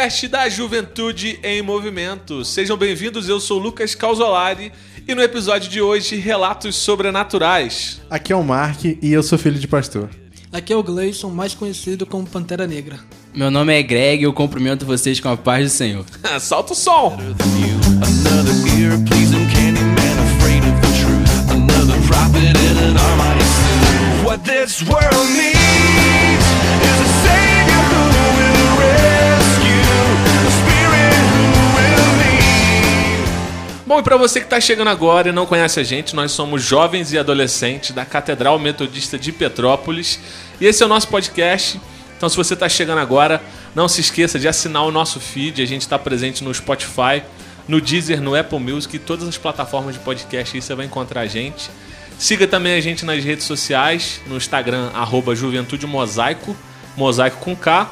podcast da Juventude em Movimento. Sejam bem-vindos, eu sou Lucas Calzolari e no episódio de hoje, relatos sobrenaturais. Aqui é o Mark e eu sou filho de pastor. Aqui é o Gleison, mais conhecido como Pantera Negra. Meu nome é Greg e eu cumprimento vocês com a paz do Senhor. Solta o som! Another ear pleasing candy man afraid of the truth. Another prophet in an almighty suit. What this world needs Bom, e para você que está chegando agora e não conhece a gente, nós somos jovens e adolescentes da Catedral Metodista de Petrópolis e esse é o nosso podcast. Então, se você está chegando agora, não se esqueça de assinar o nosso feed. A gente está presente no Spotify, no Deezer, no Apple Music e todas as plataformas de podcast. Aí você vai encontrar a gente. Siga também a gente nas redes sociais, no Instagram, arroba Juventude Mosaico, mosaico com K,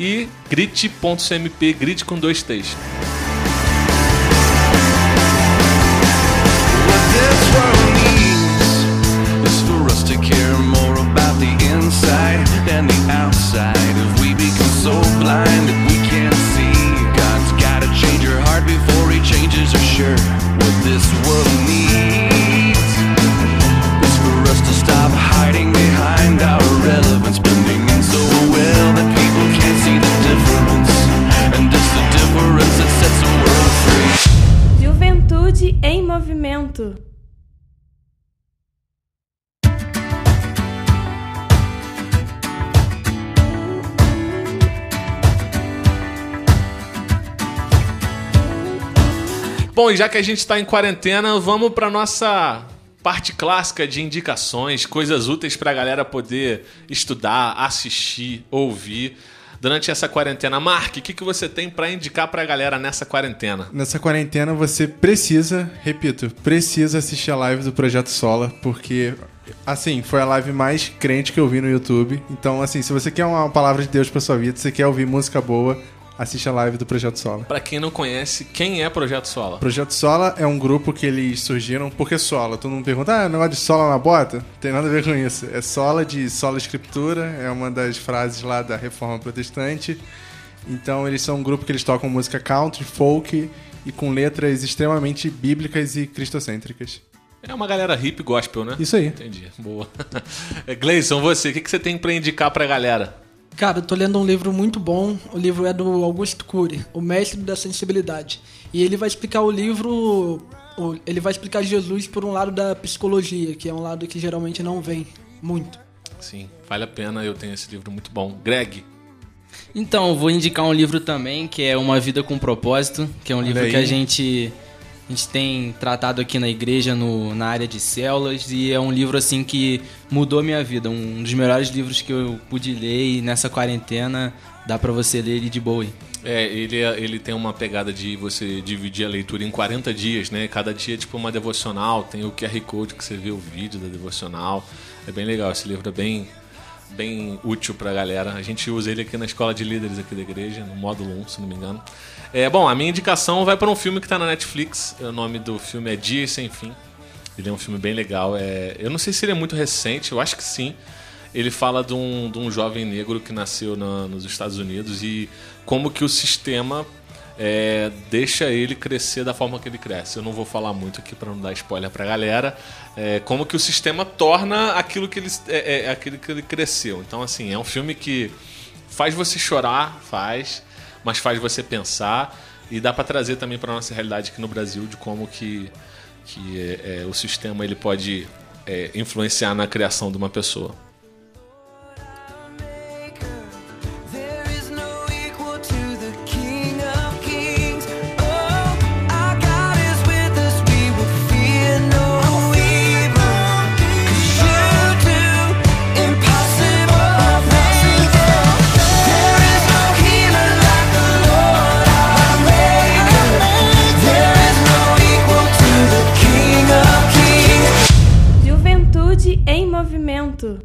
e grit.cmp, grit com dois T's. The outside. If we become so blind that we can't see, God's gotta change your heart before He changes your shirt. What this world Bom, e já que a gente está em quarentena, vamos para nossa parte clássica de indicações, coisas úteis para a galera poder estudar, assistir, ouvir durante essa quarentena. Mark, o que, que você tem para indicar para a galera nessa quarentena? Nessa quarentena você precisa, repito, precisa assistir a live do Projeto Sola, porque, assim, foi a live mais crente que eu vi no YouTube. Então, assim, se você quer uma palavra de Deus pra sua vida, se você quer ouvir música boa, assiste a live do Projeto Sola. Para quem não conhece, quem é Projeto Sola? Projeto Sola é um grupo que eles surgiram porque Sola. Todo mundo pergunta, ah, negócio de Sola na bota? Tem nada a ver com isso. É Sola de Sola Escritura, é uma das frases lá da Reforma Protestante. Então eles são um grupo que eles tocam música country, folk e com letras extremamente bíblicas e cristocêntricas. É uma galera hip gospel, né? Isso aí. Entendi. Boa. É, Gleison, você, o que, que você tem para indicar para a galera? Cara, eu tô lendo um livro muito bom. O livro é do Augusto Cury, O Mestre da Sensibilidade. E ele vai explicar o livro. Ele vai explicar Jesus por um lado da psicologia, que é um lado que geralmente não vem muito. Sim, vale a pena, eu tenho esse livro muito bom. Greg, Então, eu vou indicar um livro também, que é Uma Vida com Propósito, que é um livro aí. que a gente, a gente tem tratado aqui na igreja, no, na área de células, e é um livro assim que mudou minha vida. Um dos melhores livros que eu pude ler e nessa quarentena dá pra você ler ele de boa. É, ele, ele tem uma pegada de você dividir a leitura em 40 dias, né? Cada dia é tipo uma devocional, tem o QR Code que você vê o vídeo da devocional. É bem legal, esse livro é bem, bem útil pra galera. A gente usa ele aqui na escola de líderes aqui da igreja, no módulo 1, se não me engano. É, bom, a minha indicação vai para um filme que tá na Netflix. O nome do filme é Dias Sem Fim. Ele é um filme bem legal. É, eu não sei se ele é muito recente, eu acho que sim. Ele fala de um, de um jovem negro que nasceu na- nos Estados Unidos e como que o sistema é, deixa ele crescer da forma que ele cresce. Eu não vou falar muito aqui para não dar spoiler pra galera. É, como que o sistema torna aquilo que ele, é, é, aquilo que ele cresceu. Então, assim, é um filme que faz você chorar, faz, mas faz você pensar e dá para trazer também para nossa realidade aqui no Brasil de como que, que é, é, o sistema ele pode é, influenciar na criação de uma pessoa. Movimento.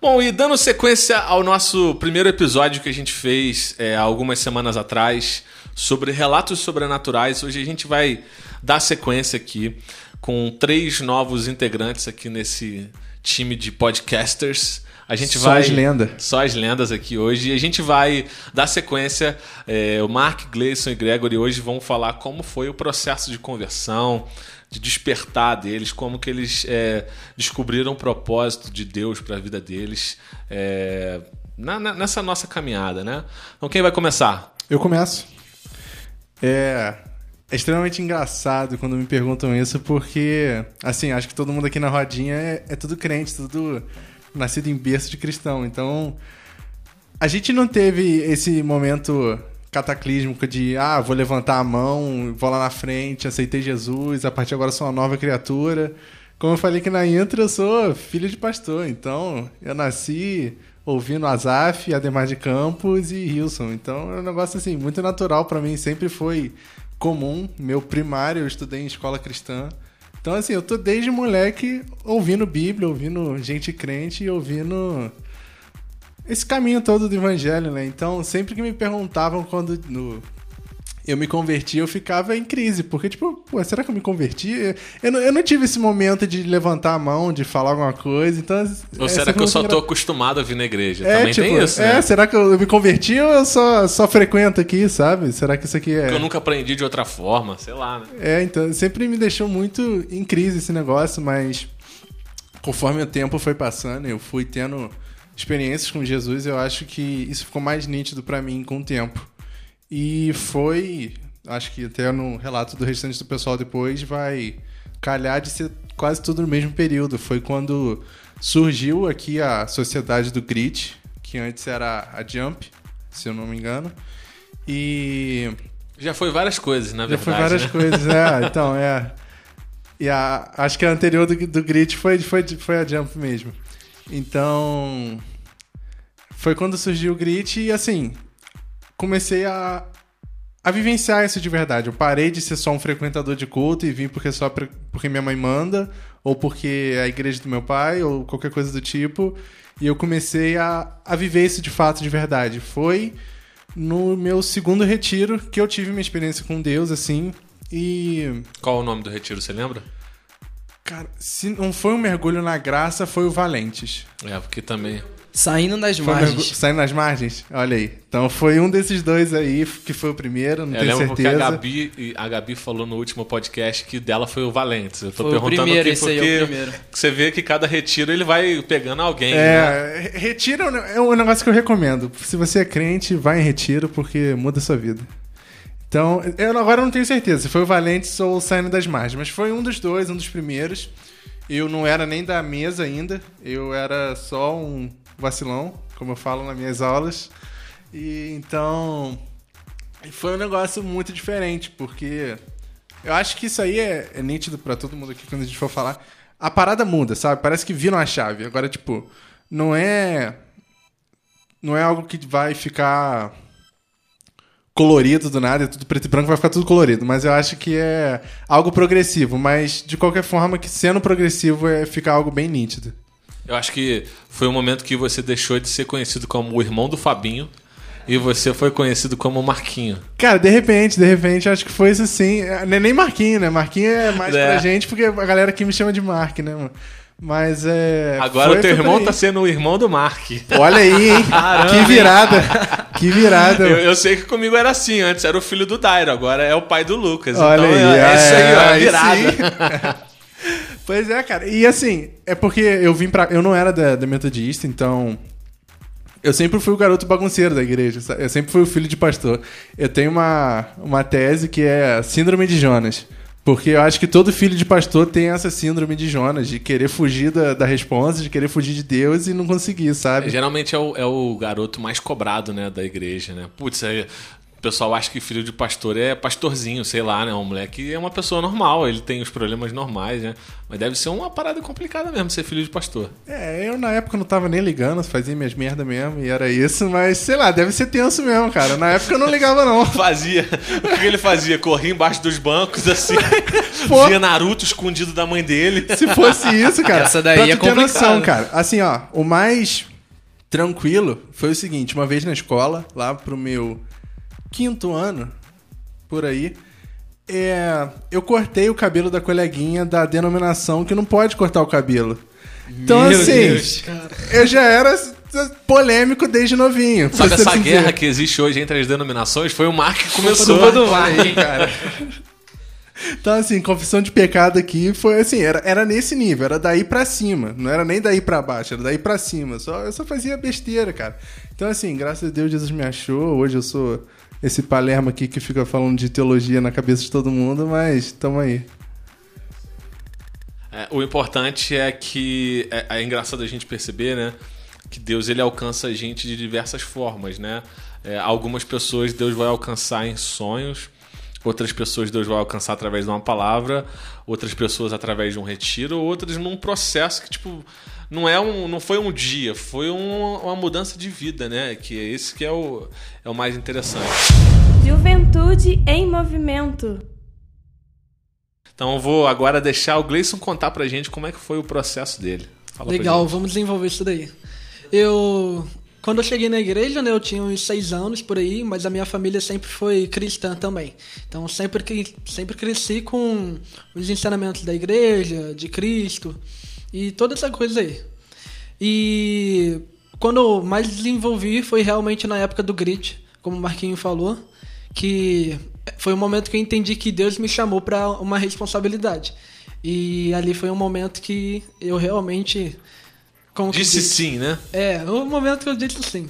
Bom, e dando sequência ao nosso primeiro episódio que a gente fez é, há algumas semanas atrás sobre relatos sobrenaturais, hoje a gente vai dar sequência aqui com três novos integrantes aqui nesse time de podcasters. A gente Só vai. as lendas. Só as lendas aqui hoje. E a gente vai dar sequência. é, o Mark, Gleison e Gregory hoje vão falar como foi o processo de conversão, de despertar deles, como que eles é, descobriram o propósito de Deus para a vida deles é, na- na- nessa nossa caminhada, né? Então quem vai começar? Eu começo. É, é extremamente engraçado quando me perguntam isso, porque, assim, acho que todo mundo aqui na rodinha é, é tudo crente, tudo nascido em berço de cristão. Então, a gente não teve esse momento cataclísmico de, ah, vou levantar a mão, vou lá na frente, aceitei Jesus, a partir de agora sou uma nova criatura. Como eu falei aqui na intro, eu sou filho de pastor, então eu nasci ouvindo Azaf, Ademar de Campos e Wilson. Então é um negócio assim, muito natural pra mim, sempre foi comum. Meu primário eu estudei em escola cristã. Então assim, eu tô desde moleque ouvindo Bíblia, ouvindo gente crente e ouvindo esse caminho todo do evangelho, né? Então, sempre que me perguntavam quando no- eu me converti, eu ficava em crise, porque, tipo, pô, será que eu me converti? Eu não, eu não tive esse momento de levantar a mão, de falar alguma coisa, então... Ou é será sempre que eu só tô acostumado a vir na igreja? É, Também tipo, tem isso, é, né? será que eu me converti ou eu só, só frequento aqui, sabe? Será que isso aqui é... Que eu nunca aprendi de outra forma, sei lá, né? É, então, sempre me deixou muito em crise esse negócio, mas conforme o tempo foi passando, eu fui tendo experiências com Jesus, eu acho que isso ficou mais nítido pra mim com o tempo. E foi, acho que até no relato do restante do pessoal depois vai calhar de ser quase tudo no mesmo período. Foi quando surgiu aqui a Sociedade do Grit, que antes era a Jump, se eu não me engano. E Já foi várias coisas, na já verdade. foi várias né? coisas, é. Então, é. E a, acho que a anterior do, do Grit foi, foi, foi a Jump mesmo. Então. Foi quando surgiu o Grit e, assim. Comecei a, a vivenciar isso de verdade. Eu parei de ser só um frequentador de culto e vim porque só porque minha mãe manda, ou porque é a igreja do meu pai, ou qualquer coisa do tipo. E eu comecei a, a viver isso de fato de verdade. Foi no meu segundo retiro que eu tive minha experiência com Deus, assim. E. Qual o nome do retiro, você lembra? Cara, se não foi um mergulho na graça, foi o Valentes. É, porque também. Saindo das Foi mergulho- margens. Saindo nas margens? Olha aí. Então foi um desses dois aí que foi o primeiro, não Eu tenho lembro porque a certeza. Gabi, e a Gabi falou no último podcast que dela foi o Valentes. Eu tô Foi o perguntando primeiro, aqui esse aí é o porque primeiro. você vê que cada retiro ele vai pegando alguém. né? É, retiro é um- é um negócio que eu recomendo. Se você é crente, vai em retiro porque muda a sua vida. Então, eu agora não tenho certeza se foi o Valentes ou o Saindo das Margens, mas foi um dos dois, um dos primeiros. Eu não era nem da mesa ainda, eu era só um vacilão, como eu falo nas minhas aulas. E então, foi um negócio muito diferente, porque eu acho que isso aí é, é nítido pra todo mundo aqui quando a gente for falar. A parada muda, sabe? Parece que viram a chave. Agora, tipo, não é. Não é algo que vai ficar colorido do nada, é tudo preto e branco, vai ficar tudo colorido. Mas eu acho que é algo progressivo. Mas, de qualquer forma, que sendo progressivo é ficar algo bem nítido. Eu acho que foi o momento que você deixou de ser conhecido como o irmão do Fabinho e você foi conhecido como o Marquinho. Cara, de repente, de repente, acho que foi isso sim. É, nem Marquinho, né? Marquinho é mais É. pra gente, porque a galera aqui me chama de Mark, né, mano? Mas é. Agora o teu irmão aí. tá sendo o irmão do Mark. Olha aí, hein? que virada. Que virada. Eu, eu sei que comigo era assim, antes era o filho do Dairo, agora é o pai do Lucas. Olha então aí, é, é isso aí, ó, é aí virada. pois é, cara. E assim, é porque eu vim pra. Eu não era da, da Metodista, então. Eu sempre fui o garoto bagunceiro da igreja. Eu sempre fui o filho de pastor. Eu tenho uma, uma tese que é Síndrome de Jonas. Porque eu acho que todo filho de pastor tem essa síndrome de Jonas, de querer fugir da, da resposta, de querer fugir de Deus e não conseguir, sabe? Geralmente é o, é o garoto mais cobrado, né, da igreja, né? Putz, aí o pessoal acha que filho de pastor é pastorzinho, sei lá, né? Um moleque é uma pessoa normal, ele tem os problemas normais, né? Mas deve ser uma parada complicada mesmo ser filho de pastor. É, eu na época não tava nem ligando, fazia minhas merda mesmo e era isso, mas sei lá, deve ser tenso mesmo, cara. Na época eu não ligava, não. Fazia. O que ele fazia? Corria embaixo dos bancos, assim. Pô. Via Naruto escondido da mãe dele. Se fosse isso, cara. Essa daí pra é ter complicado. noção, cara. Assim, ó, o mais tranquilo foi o seguinte: uma vez na escola, lá pro meu quinto ano, por aí, É, eu cortei o cabelo da coleguinha da denominação que não pode cortar o cabelo. Então, Meu assim, Deus. eu já era polêmico desde novinho. Sabe essa guerra que existe hoje entre as denominações? Foi o Mark que começou. Culpa do Mark, hein? cara. Então, assim, confissão de pecado aqui foi assim, era, era nesse nível, era daí pra cima. Não era nem daí pra baixo, era daí pra cima. Só, eu só fazia besteira, cara. Então, assim, graças a Deus, Jesus me achou. Hoje eu sou esse Palermo aqui que fica falando de teologia na cabeça de todo mundo, mas tamo aí. É, o importante é que é, é engraçado a gente perceber, né? Que Deus ele alcança a gente de diversas formas, né? É, algumas pessoas Deus vai alcançar em sonhos, outras pessoas Deus vai alcançar através de uma palavra, outras pessoas através de um retiro, outras num processo que tipo não é um, não foi um dia, foi um- uma mudança de vida, né? Que é esse que é o, é o mais interessante. Juventude em movimento. Então eu vou agora deixar o Gleison contar pra gente como é que foi o processo dele. Fala pra Legal, vamos desenvolver isso daí. Eu. Quando eu cheguei na igreja, né, eu tinha uns seis anos por aí, mas a minha família sempre foi cristã também. Então sempre, que- sempre cresci com os ensinamentos da igreja, de Cristo e toda essa coisa aí. E quando eu mais desenvolvi foi realmente na época do grit, como o Marquinho falou, que foi o momento que eu entendi que Deus me chamou para uma responsabilidade. E ali foi um momento que eu realmente Disse sim, né? É, o momento que eu disse sim.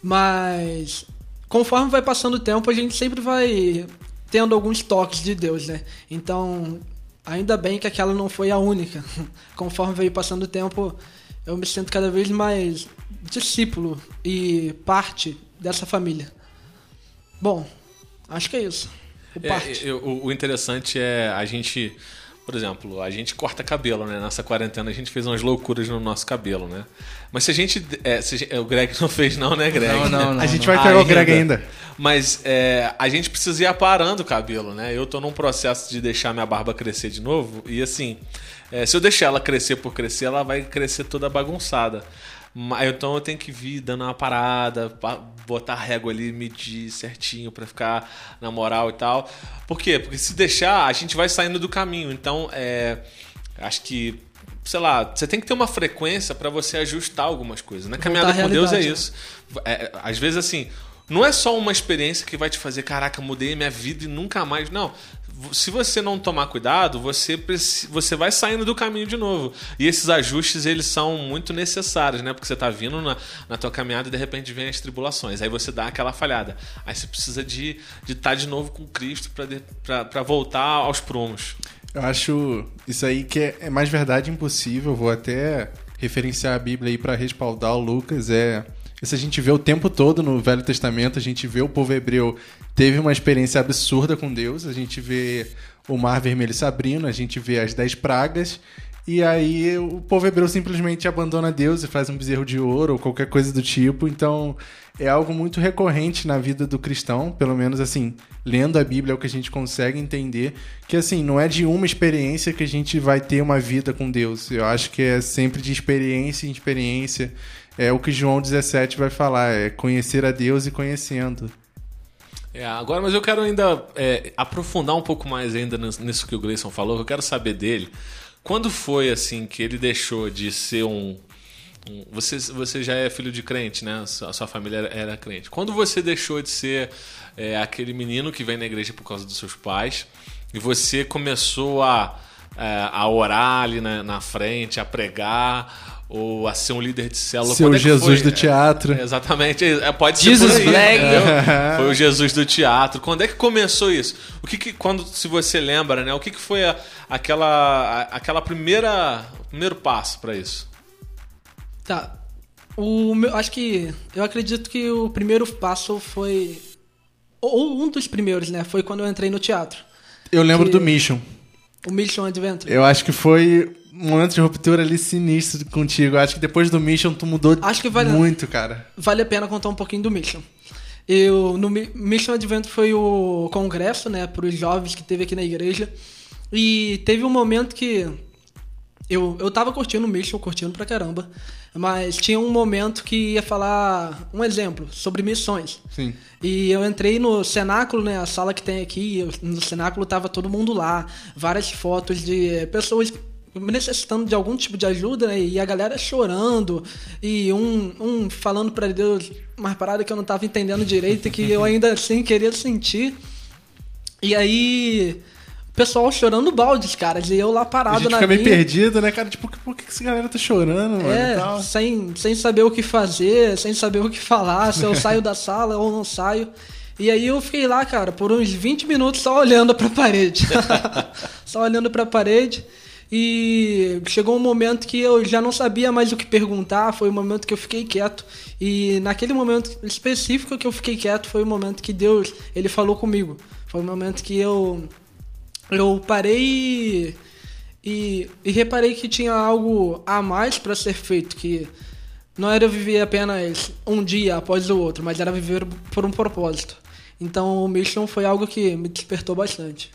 Mas conforme vai passando o tempo, a gente sempre vai tendo alguns toques de Deus, né? Então, ainda bem que aquela não foi a única. Conforme veio passando o tempo, eu me sinto cada vez mais discípulo e parte dessa família. Bom, acho que é isso. O É, eu- o interessante é a gente, por exemplo, a gente corta cabelo, né? Nessa quarentena a gente fez umas loucuras no nosso cabelo, né? Mas se a gente. é, se a gente- o Greg não fez, não, né, Greg? Não, não, não. a gente não. vai pegar o. Greg ainda. Mas é, a gente precisa ir aparando o cabelo, né? Eu tô num processo de deixar minha barba crescer de novo. E assim, é, se eu deixar ela crescer por crescer, ela vai crescer toda bagunçada. Então eu tenho que vir dando uma parada, pa- botar a régua ali, medir certinho pra ficar na moral e tal. Por quê? Porque se deixar, a gente vai saindo do caminho. Então, é, acho que, sei lá, você tem que ter uma frequência pra você ajustar algumas coisas. Na caminhada à com Deus é né? isso. É, às vezes, assim, não é só uma experiência que vai te fazer, caraca, mudei minha vida e nunca mais. Não. Se você não tomar cuidado, você, você vai saindo do caminho de novo. E esses ajustes, eles são muito necessários, né? Porque você tá vindo na, na tua caminhada e de repente vem as tribulações. Aí você dá aquela falhada. Aí você precisa de estar de tá de novo com Cristo para voltar aos prumos. Eu acho isso aí que é, é mais verdade impossível. Vou até referenciar a Bíblia aí para respaldar o Lucas. É isso a gente vê o tempo todo no Velho Testamento. A gente vê o povo hebreu teve uma experiência absurda com Deus. A gente vê o Mar Vermelho se abrindo, a gente vê as dez pragas. E aí o povo hebreu simplesmente abandona Deus e faz um bezerro de ouro ou qualquer coisa do tipo. Então é algo muito recorrente na vida do cristão, pelo menos assim, lendo a Bíblia é o que a gente consegue entender, que assim, não é de uma experiência que a gente vai ter uma vida com Deus. Eu acho que é sempre de experiência em experiência. É o que João 17 vai falar, é conhecer a Deus e conhecendo. É, agora, mas eu quero ainda é, aprofundar um pouco mais ainda nis- nisso que o Gleison falou. Eu quero saber dele. Quando foi assim que ele deixou de ser um, um- você, você já é filho de crente, né? A sua família era, era crente. Quando você deixou de ser é, aquele menino que vem na igreja por causa dos seus pais e você começou a, é, a orar ali na, na frente, a pregar ou a ser um líder de célula? Ser o quando é Jesus foi? do teatro. É, exatamente, é, pode ser Jesus por aí? Foi o Jesus do teatro. Quando é que começou isso? O que, que quando, se você lembra, né? O que, que foi a- aquela, a- aquela primeira, o primeiro passo para isso? Tá. O meu, acho que. Eu acredito que o primeiro passo foi. Ou um dos primeiros, né? Foi quando eu entrei no teatro. Eu lembro Que- do Mission. O Mission Adventure. Eu acho que foi um momento de ruptura ali sinistro contigo. Acho que depois do Mission tu mudou Acho que vale- muito, cara. Vale a pena contar um pouquinho do Mission. Eu, no Mi- Mission Adventure foi o congresso, né? Para os jovens que teve aqui na igreja. E teve um momento que. Eu, eu tava curtindo o Mission, curtindo pra caramba. mas tinha um momento que ia falar um exemplo sobre missões. Sim. E eu entrei no cenáculo, né, a sala que tem aqui, no cenáculo tava todo mundo lá, várias fotos de pessoas necessitando de algum tipo de ajuda, né, e a galera chorando, e um, um falando pra Deus umas paradas que eu não tava entendendo direito, e que eu ainda assim queria sentir. E aí, o pessoal chorando baldes, caras, e eu lá A parado gente na fica meio perdido, né, cara? Tipo, por que essa galera tá chorando, mano? É, sem, sem saber o que fazer, sem saber o que falar, se eu saio da sala ou não saio. E aí eu fiquei lá, cara, por uns 20 minutos só olhando pra parede. só olhando pra parede. E chegou um momento que eu já não sabia mais o que perguntar, foi o momento que eu fiquei quieto. E naquele momento específico que eu fiquei quieto, foi o momento que Deus, ele falou comigo. Foi o momento que eu eu parei e, e reparei que tinha algo a mais para ser feito, que não era viver apenas um dia após o outro, mas era viver por um propósito. Então o Mission foi algo que me despertou bastante.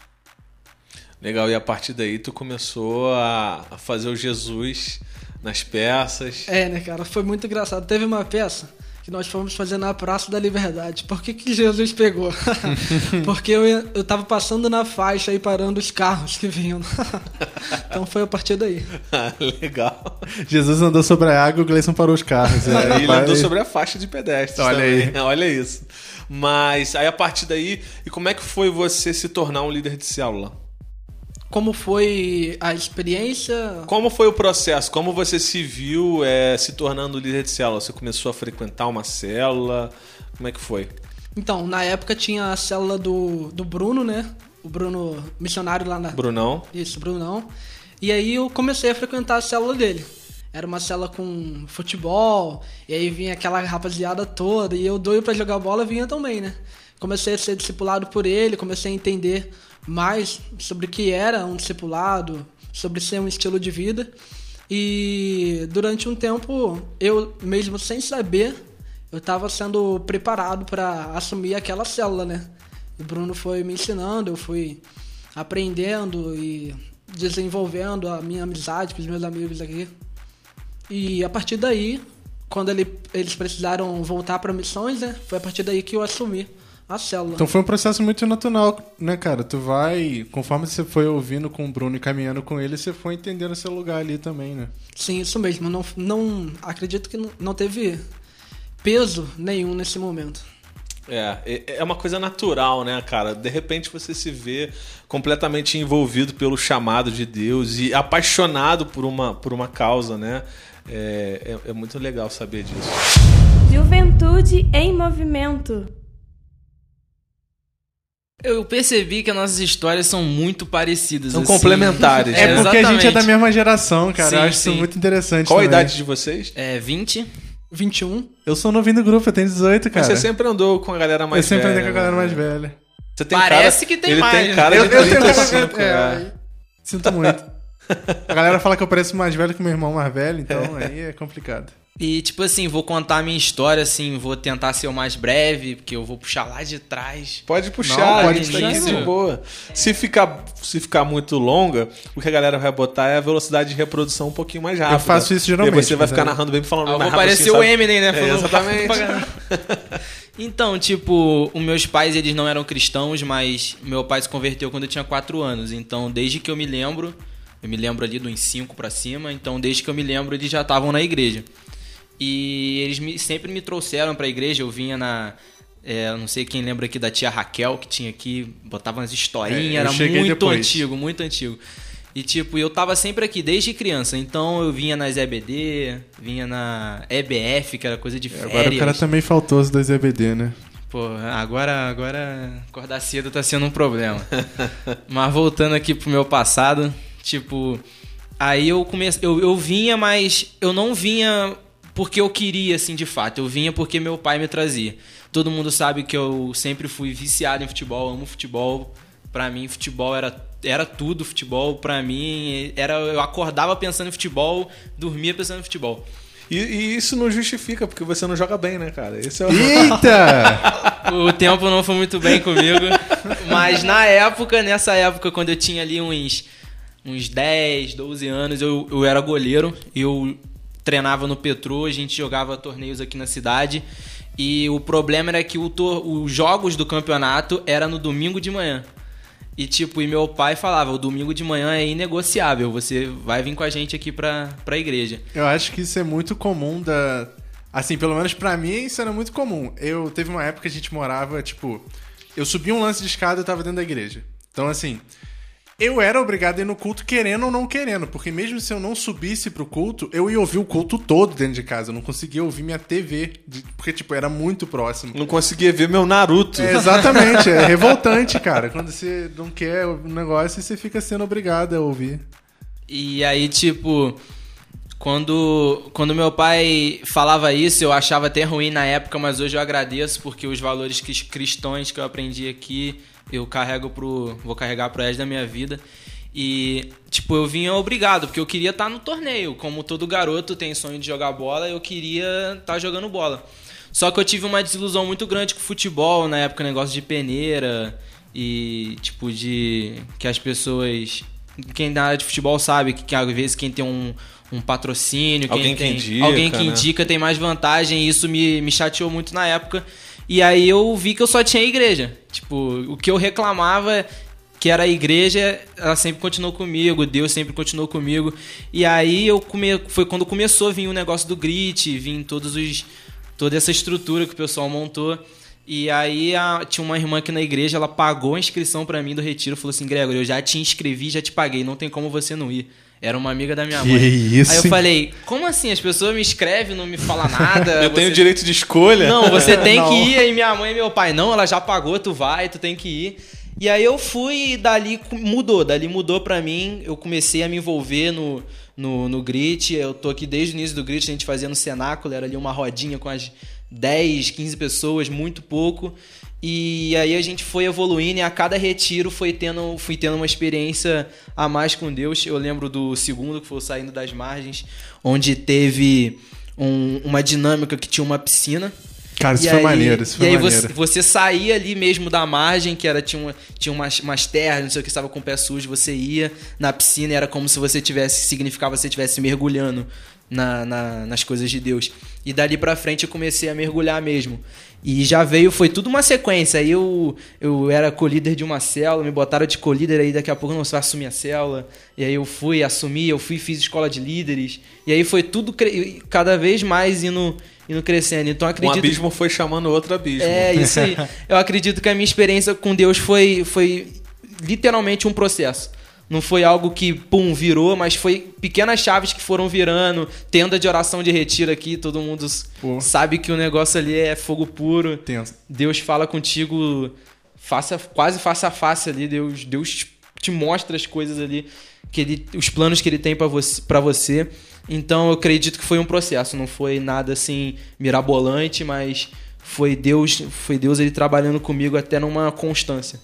Legal, e a partir daí tu começou a, a fazer o Jesus nas peças. É, né, cara? Foi muito engraçado. Teve uma peça que nós fomos fazer na Praça da Liberdade. Por que, que Jesus pegou? Porque eu, eu tava passando na faixa e parando os carros que vinham. então foi a partir daí. Legal. Jesus andou sobre a água e o Gleison parou os carros. É, Ele vai- andou sobre a faixa de pedestres. Olha também. aí. Olha isso. Mas aí a partir daí, e como é que foi você se tornar um líder de célula? Como foi a experiência? Como foi o processo? Como você se viu é, se tornando líder de célula? Você começou a frequentar uma célula? Como é que foi? Então, na época tinha a célula do, do Bruno, né? O Bruno, missionário lá na. Brunão? Isso, Brunão. E aí eu comecei a frequentar a célula dele. Era uma célula com futebol, e aí vinha aquela rapaziada toda, e eu doido pra jogar bola vinha também, né? Comecei a ser discipulado por ele, comecei a entender mais sobre o que era um discipulado, sobre ser um estilo de vida. E durante um tempo, eu mesmo sem saber, eu estava sendo preparado para assumir aquela célula, né? O Bruno foi me ensinando, eu fui aprendendo e desenvolvendo a minha amizade com os meus amigos aqui. E a partir daí, quando ele- eles precisaram voltar para missões, né? Foi a partir daí que eu assumi a célula. Então foi um processo muito natural, né, cara? Tu vai, conforme você foi ouvindo com o Bruno e caminhando com ele, você foi entendendo seu lugar ali também, né? Sim, isso mesmo. Não, não acredito que não, não teve peso nenhum nesse momento. É, é- é uma coisa natural, né, cara? De repente você se vê completamente envolvido pelo chamado de Deus e apaixonado por uma, por uma causa, né? É, é- é muito legal saber disso. Juventude em movimento. Eu percebi que as nossas histórias são muito parecidas. São assim. complementares, É, né? porque a gente é da exatamente. mesma geração, cara. Sim, eu acho isso sim. muito interessante. Qual a também. idade de vocês? É 20. 21. Eu sou novinho do grupo, eu tenho 18, cara. Você sempre andou com a galera mais eu sempre velha. andei com a galera né? mais velha. Você tem Parece cara- que tem ele mais, tem né? cara Eu- de eu tenho- 35, é, é. Sinto muito. A galera fala que eu pareço mais velho que meu irmão mais velho, então aí é complicado. E, tipo assim, vou contar a minha história, assim, vou tentar ser o mais breve, porque eu vou puxar lá de trás. Pode puxar, Não, pode puxar, de boa. Se ficar, se ficar muito longa, o que a galera vai botar é a velocidade de reprodução um pouquinho mais rápida. faço isso geralmente, E aí você vai ficar é- narrando bem falando Ah, eu mais vou rápido parecer assim, o? Eminem, né? É, exatamente. então, tipo, os meus pais, eles não eram cristãos, mas meu pai se converteu quando eu tinha 4 anos. Então, desde que eu me lembro, eu me lembro ali dos 5 pra cima, então desde que eu me lembro, eles já estavam na igreja. E eles me- sempre me trouxeram pra igreja, eu vinha na... é, não sei quem lembra aqui da tia Raquel, que tinha aqui, botava umas É, historinhas, eu era muito depois. antigo, muito antigo. E tipo, eu tava sempre aqui desde criança, então eu vinha nas EBD, vinha na EBF, que era coisa de férias. Agora o cara tá meio faltoso das EBD, né? Pô, agora, agora acordar cedo tá sendo um problema. mas voltando aqui pro meu passado, tipo, aí eu comecei, eu, eu vinha, mas eu não vinha porque eu queria, assim, de fato. Eu vinha porque meu pai me trazia. Todo mundo sabe que eu sempre fui viciado em futebol, amo futebol. Pra mim, futebol era, era tudo. Futebol, pra mim, era eu acordava pensando em futebol, dormia pensando em futebol. E, e isso não justifica, porque você não joga bem, né, cara? Esse é o... Eita! O tempo não foi muito bem comigo. Mas na época, nessa época, quando eu tinha ali uns, uns 10, 12 anos, eu, eu era goleiro. Eu treinava no Petro, a gente jogava torneios aqui na cidade. E o problema era que os jogos do campeonato era no domingo de manhã. E tipo, e meu pai falava, o domingo de manhã é inegociável, você vai vir com a gente aqui pra, pra igreja. Eu acho que isso é muito comum da. Assim, pelo menos pra mim, isso era muito comum. Eu teve uma época que a gente morava, tipo. Eu subi um lance de escada e eu tava dentro da igreja. Então, assim. Eu era obrigado a ir no culto querendo ou não querendo, porque mesmo se eu não subisse pro culto, eu ia ouvir o culto todo dentro de casa. Eu não conseguia ouvir minha TV, porque, tipo, era muito próximo. Não conseguia ver meu Naruto. É, exatamente, é revoltante, cara. Quando você não quer o negócio, você fica sendo obrigado a ouvir. E aí, tipo, quando, quando meu pai falava isso, eu achava até ruim na época, mas hoje eu agradeço porque os valores cris- cristãos que eu aprendi aqui, eu carrego pro. vou carregar pro resto da minha vida. E, tipo, eu vinha obrigado, porque eu queria estar no torneio. Como todo garoto tem sonho de jogar bola, eu queria estar jogando bola. Só que eu tive uma desilusão muito grande com o futebol, na época, negócio de peneira e, tipo, de. que as pessoas. Quem na área de futebol sabe que, que às vezes quem tem um, um patrocínio, quem Alguém que tem, indica, alguém que né? indica tem mais vantagem, e isso me, me chateou muito na época. E aí eu vi que eu só tinha igreja. Tipo, o que eu reclamava que era a igreja, ela sempre continuou comigo, Deus sempre continuou comigo. E aí eu come... foi quando começou a vir o negócio do grit, vir todos os toda essa estrutura que o pessoal montou. E aí a- tinha uma irmã aqui na igreja, ela pagou a inscrição pra mim do retiro, falou assim: "Gregor, eu já te inscrevi, já te paguei, não tem como você não ir". Era uma amiga da minha Que mãe. isso, aí eu hein? falei: "Como assim? As pessoas me escrevem, não me falam nada". Eu tenho você- direito de escolha. não, você tem Não. que ir. Aí minha mãe e meu pai, não, ela já pagou, tu vai, tu tem que ir. E aí eu fui e dali mudou. Dali mudou pra mim. Eu comecei a me envolver no, no, no Grit. Eu tô aqui desde o início do Grit, a gente fazia no cenáculo, era ali uma rodinha com as 10, 15 pessoas, muito pouco. E aí a gente foi evoluindo e a cada retiro foi tendo, fui tendo uma experiência a mais com Deus. Eu lembro do segundo, que foi Saindo das Margens, onde teve um- uma dinâmica que tinha uma piscina. Cara, isso E foi aí- maneiro, isso foi e aí maneiro. você, você saía ali mesmo da margem, que era tinha, uma, tinha umas, umas terras, não sei o que, estava com o pé sujo, você ia na piscina, era como se você tivesse, significava que você estivesse mergulhando na, na- nas coisas de Deus. E dali pra frente eu comecei a mergulhar mesmo. E já veio, foi tudo uma sequência. Aí eu, eu era co-líder de uma célula, me botaram de co-líder, aí daqui a pouco não, vai assumir a célula. E aí eu fui, assumi, eu fui, fiz escola de líderes. E aí foi tudo cada vez mais indo, indo crescendo. Então eu Um acredito abismo foi chamando outro abismo. é, isso aí. Eu acredito que a minha experiência com Deus foi, foi literalmente um processo. Não foi algo que, pum, virou, mas foi pequenas chaves que foram virando. Tenda de oração de retiro aqui, todo mundo Pô. sabe que o negócio ali é fogo puro. Tenso. Deus fala contigo face a- quase face a face ali. Deus, Deus te- mostra as coisas ali, que ele, os planos que ele tem pra você, pra você. Então eu acredito que foi um processo, não foi nada assim mirabolante, mas foi Deus, foi Deus ele trabalhando comigo até numa constância.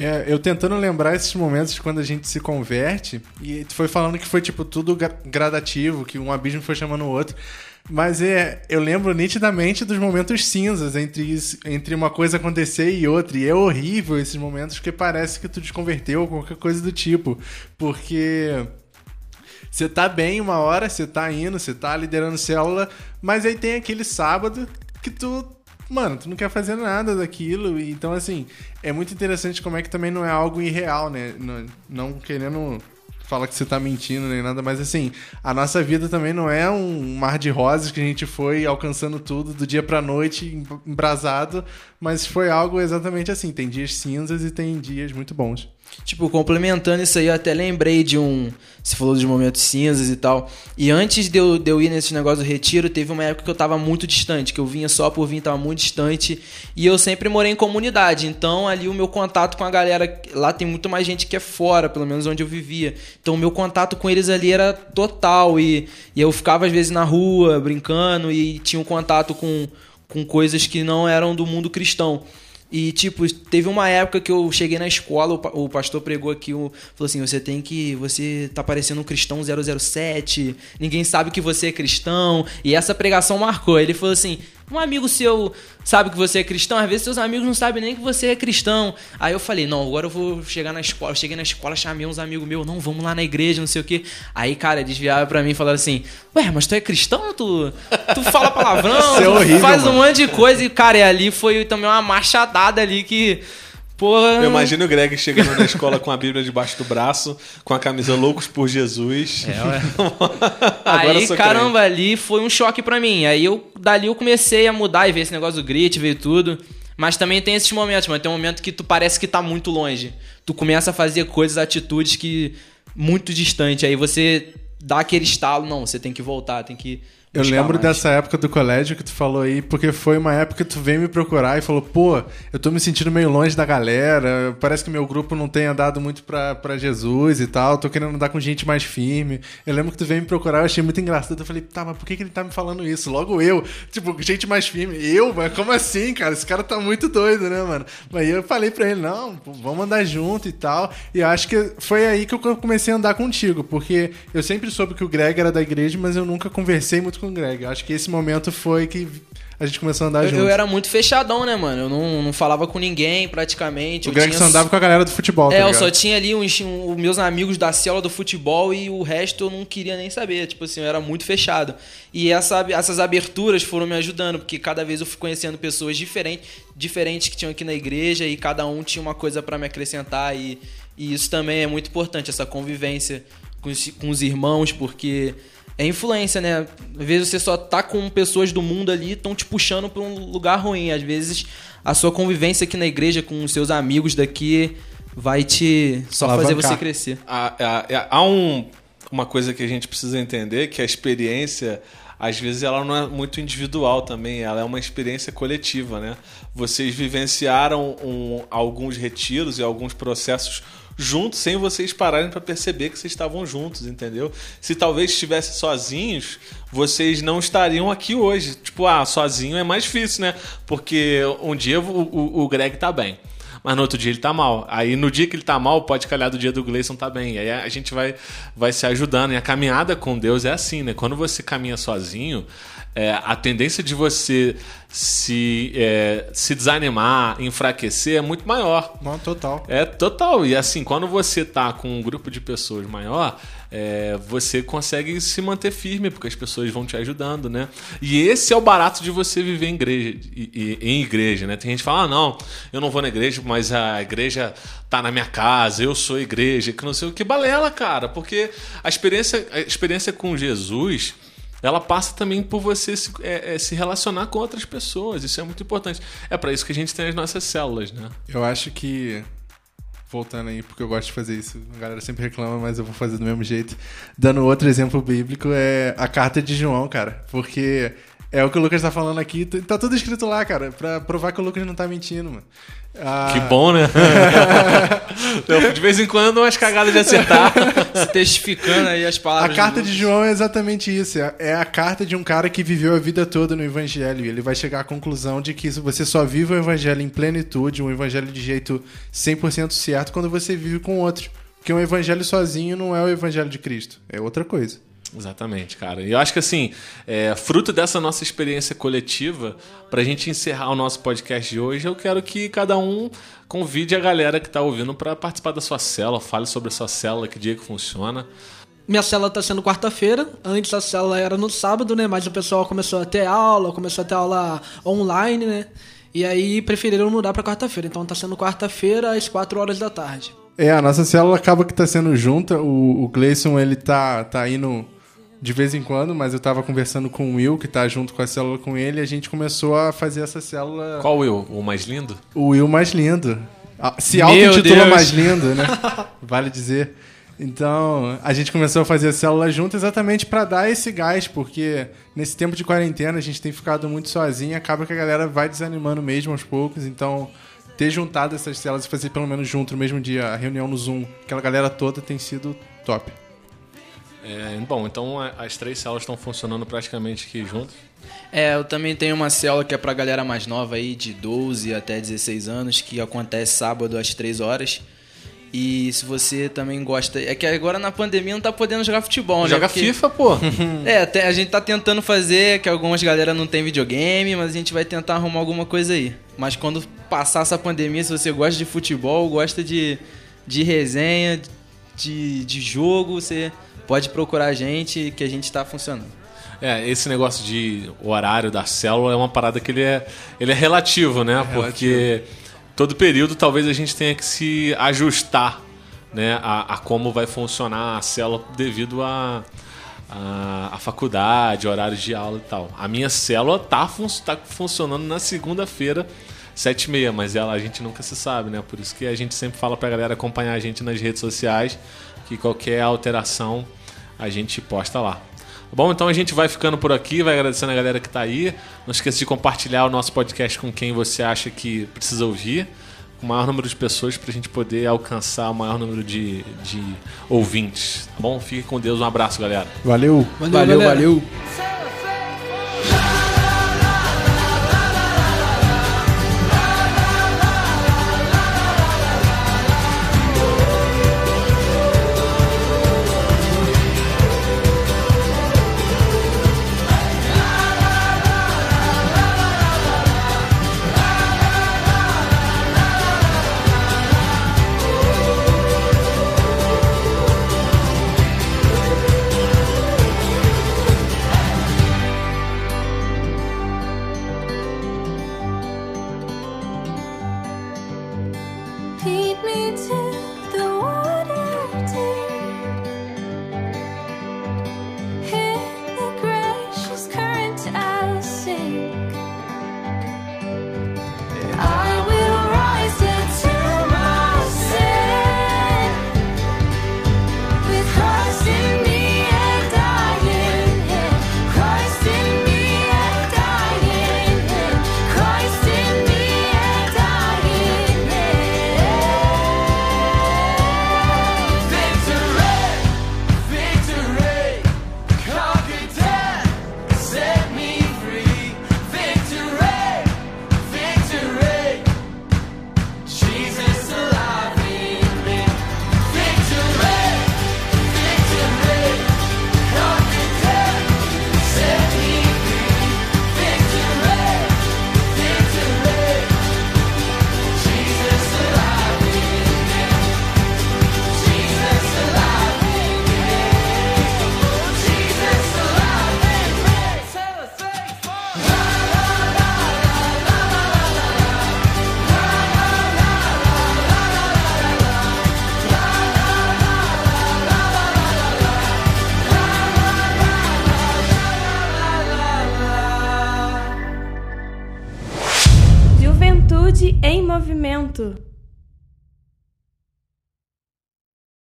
É, eu tentando lembrar esses momentos de quando a gente se converte, e tu foi falando que foi, tipo, tudo gra- gradativo, que um abismo foi chamando o outro. Mas é, eu lembro nitidamente dos momentos cinzas entre, isso- entre uma coisa acontecer e outra. E é horrível esses momentos, porque parece que tu desconverteu ou qualquer coisa do tipo. Porque você tá bem uma hora, você tá indo, você tá liderando célula, mas aí tem aquele sábado que tu. Mano, tu não quer fazer nada daquilo. Então, assim, é muito interessante como é que também não é algo irreal, né? Não, não querendo falar que você tá mentindo nem nada, mas assim, a nossa vida também não é um mar de rosas que a gente foi alcançando tudo do dia pra noite, embrasado, mas foi algo exatamente assim. Tem dias cinzas e tem dias muito bons. Tipo, complementando isso aí, eu até lembrei de um. Você falou dos momentos cinzas e tal. E antes de eu, de eu ir nesse negócio do retiro, teve uma época que eu tava muito distante, que eu vinha só por vir, tava muito distante. E eu sempre morei em comunidade. Então, ali o meu contato com a galera. Lá tem muito mais gente que é fora, pelo menos onde eu vivia. Então, o meu contato com eles ali era total. E, e eu ficava, às vezes, na rua, brincando, e tinha um contato com, com coisas que não eram do mundo cristão. E, tipo, teve uma época que eu cheguei na escola, o pa- o pastor pregou aqui, falou assim, você tem que, você tá parecendo um cristão 007, ninguém sabe que você é cristão, e essa pregação marcou. Ele falou assim, Um amigo seu sabe que você é cristão, às vezes seus amigos não sabem nem que você é cristão. Aí eu falei, não, agora eu vou chegar na escola. Eu cheguei na escola, chamei uns amigos meus, não, vamos lá na igreja, não sei o quê. Aí, cara, desviava pra mim e falaram assim, ué, mas tu é cristão? Tu, tu fala palavrão, é tu horrível, faz um mano. monte de coisa. E, cara, e ali foi também uma machadada ali que... Porra, Eu imagino o Greg chegando na escola com a Bíblia debaixo do braço, com a camisa Loucos por Jesus. É, ué. Agora aí, caramba, ali foi um choque pra mim. Aí eu, dali eu comecei a mudar e ver esse negócio do grit, ver tudo. Mas também tem esses momentos, mas tem um momento que tu parece que tá muito longe. Tu começa a fazer coisas, atitudes que muito distante. Aí você dá aquele estalo, não, você tem que voltar, tem que. Eu lembro mais. dessa época do colégio que tu falou aí, porque foi uma época que tu veio me procurar e falou, pô, eu tô me sentindo meio longe da galera, parece que meu grupo não tem andado muito pra, pra Jesus e tal, tô querendo andar com gente mais firme. Eu lembro que tu veio me procurar, eu achei muito engraçado. Eu falei, tá, mas por que, que ele tá me falando isso? Logo eu, tipo, gente mais firme. Eu? Mas como assim, cara? Esse cara tá muito doido, né, mano? Mas aí eu falei pra ele, não, pô, vamos andar junto e tal. E acho que foi aí que eu comecei a andar contigo, porque eu sempre soube que o Greg era da igreja, mas eu nunca conversei muito com o Greg. Eu acho que esse momento foi que a gente começou a andar Eu, junto. eu era muito fechadão, né, mano? Eu não, não falava com ninguém praticamente. O eu Greg tinha só andava com a galera do futebol, tá É, eu ligado? só tinha ali uns, um- os meus amigos da célula do futebol e o resto eu não queria nem saber. Tipo assim, eu era muito fechado. E essa, essas aberturas foram me ajudando, porque cada vez eu fui conhecendo pessoas diferentes, diferentes que tinham aqui na igreja e cada um tinha uma coisa pra me acrescentar. E, e isso também é muito importante, essa convivência com os, com os irmãos, porque é influência, né? Às vezes você só tá com pessoas do mundo ali, estão te puxando pra um lugar ruim. Às vezes a sua convivência aqui na igreja com os seus amigos daqui vai te só fazer Alavancar. você crescer. Há, há- há um- uma coisa que a gente precisa entender, que a experiência, às vezes, ela não é muito individual também, ela é uma experiência coletiva, né? Vocês vivenciaram um- alguns retiros e alguns processos juntos, sem vocês pararem para perceber que vocês estavam juntos, entendeu? Se talvez estivessem sozinhos, vocês não estariam aqui hoje. Tipo, ah, sozinho é mais difícil, né? Porque um dia o, o- o Greg tá bem mas no outro dia ele tá mal. Aí no dia que ele tá mal, pode calhar do dia do Gleison tá bem. E aí a gente vai, vai se ajudando. E a caminhada com Deus é assim, né? Quando você caminha sozinho, é, a tendência de você se, é, se desanimar, enfraquecer é muito maior. Não, total. É total. E assim, quando você tá com um grupo de pessoas maior, é, você consegue se manter firme, porque as pessoas vão te ajudando, né? E esse é o barato de você viver em igreja, em igreja, né? Tem gente que fala, ah, não, eu não vou na igreja, mas a igreja tá na minha casa, eu sou igreja, que não sei o que. Balela, cara, porque a experiência, a experiência com Jesus ela passa também por você se, é, é, se relacionar com outras pessoas. Isso é muito importante. É para isso que a gente tem as nossas células, né? Eu acho que. Voltando aí, porque eu gosto de fazer isso. A galera sempre reclama, mas eu vou fazer do mesmo jeito. Dando outro exemplo bíblico, é a carta de João, cara. Porque é o que o Lucas tá falando aqui. Tá tudo escrito lá, cara. Pra provar que o Lucas não tá mentindo, mano. Ah, Que bom, né? Eu, de vez em quando, umas cagadas de acertar. Se testificando aí as A palavras. carta de de João é exatamente isso. É é a carta de um cara que viveu a vida toda no Evangelho. E ele vai chegar à conclusão de que você só vive o Evangelho em plenitude, um Evangelho de jeito 100% certo, quando você vive com outro. Porque um Evangelho sozinho não é o Evangelho de Cristo. É outra coisa. Exatamente, cara. E eu acho que assim, é, fruto dessa nossa experiência coletiva, pra gente encerrar o nosso podcast de hoje, eu quero que cada um convide a galera que tá ouvindo pra participar da sua célula, fale sobre a sua célula, que dia que funciona. Minha célula tá sendo quarta-feira. Antes a célula era no sábado, né? Mas o pessoal começou a ter aula, começou a ter aula online, né? E aí preferiram mudar pra quarta-feira. Então tá sendo quarta-feira às 4 horas da tarde. É, a nossa célula acaba que tá sendo junta. O, o Gleison, ele tá, tá indo de vez em quando, mas eu tava conversando com o Will, que tá junto com a célula com ele, e a gente começou a fazer essa célula. Qual Will? O mais lindo? O Will mais lindo. Ah, Se auto-intitula mais lindo, né? Vale dizer. Então, a gente começou a fazer a célula junto exatamente pra dar esse gás, porque nesse tempo de quarentena a gente tem ficado muito sozinho, acaba que a galera vai desanimando mesmo aos poucos. Então, ter juntado essas células e fazer pelo menos junto no mesmo dia a reunião no Zoom, aquela galera toda tem sido top. É, bom, então as três células estão funcionando praticamente aqui juntas. É, eu também tenho uma célula que é pra galera mais nova aí, de 12 até 16 anos, que acontece sábado às 3 horas. E se você também gosta. É que agora na pandemia não tá podendo jogar futebol, né? Joga Porque- FIFA, pô. É, até a gente tá tentando fazer, que algumas galera não tem videogame, mas a gente vai tentar arrumar alguma coisa aí. Mas quando passar essa pandemia, se você gosta de futebol, gosta de, de resenha, de, de jogo, você pode procurar a gente, que a gente tá funcionando. É, esse negócio de horário da célula é uma parada que ele é, ele é relativo, né? Porque todo período talvez a gente tenha que se ajustar né, a, a como vai funcionar a célula devido a, a, a faculdade, horários de aula e tal. A minha célula tá, fun tá funcionando na segunda-feira, sete e meia, mas ela a gente nunca se sabe, né? Por isso que a gente sempre fala pra galera acompanhar a gente nas redes sociais, que qualquer alteração a gente posta lá. Tá Bom, então a gente vai ficando por aqui, vai agradecendo a galera que tá aí. Não esqueça de compartilhar o nosso podcast com quem você acha que precisa ouvir, com o maior número de pessoas para a gente poder alcançar o maior número de, de ouvintes. Tá bom? Fique com Deus, um abraço, galera. Valeu! Valeu, valeu. valeu.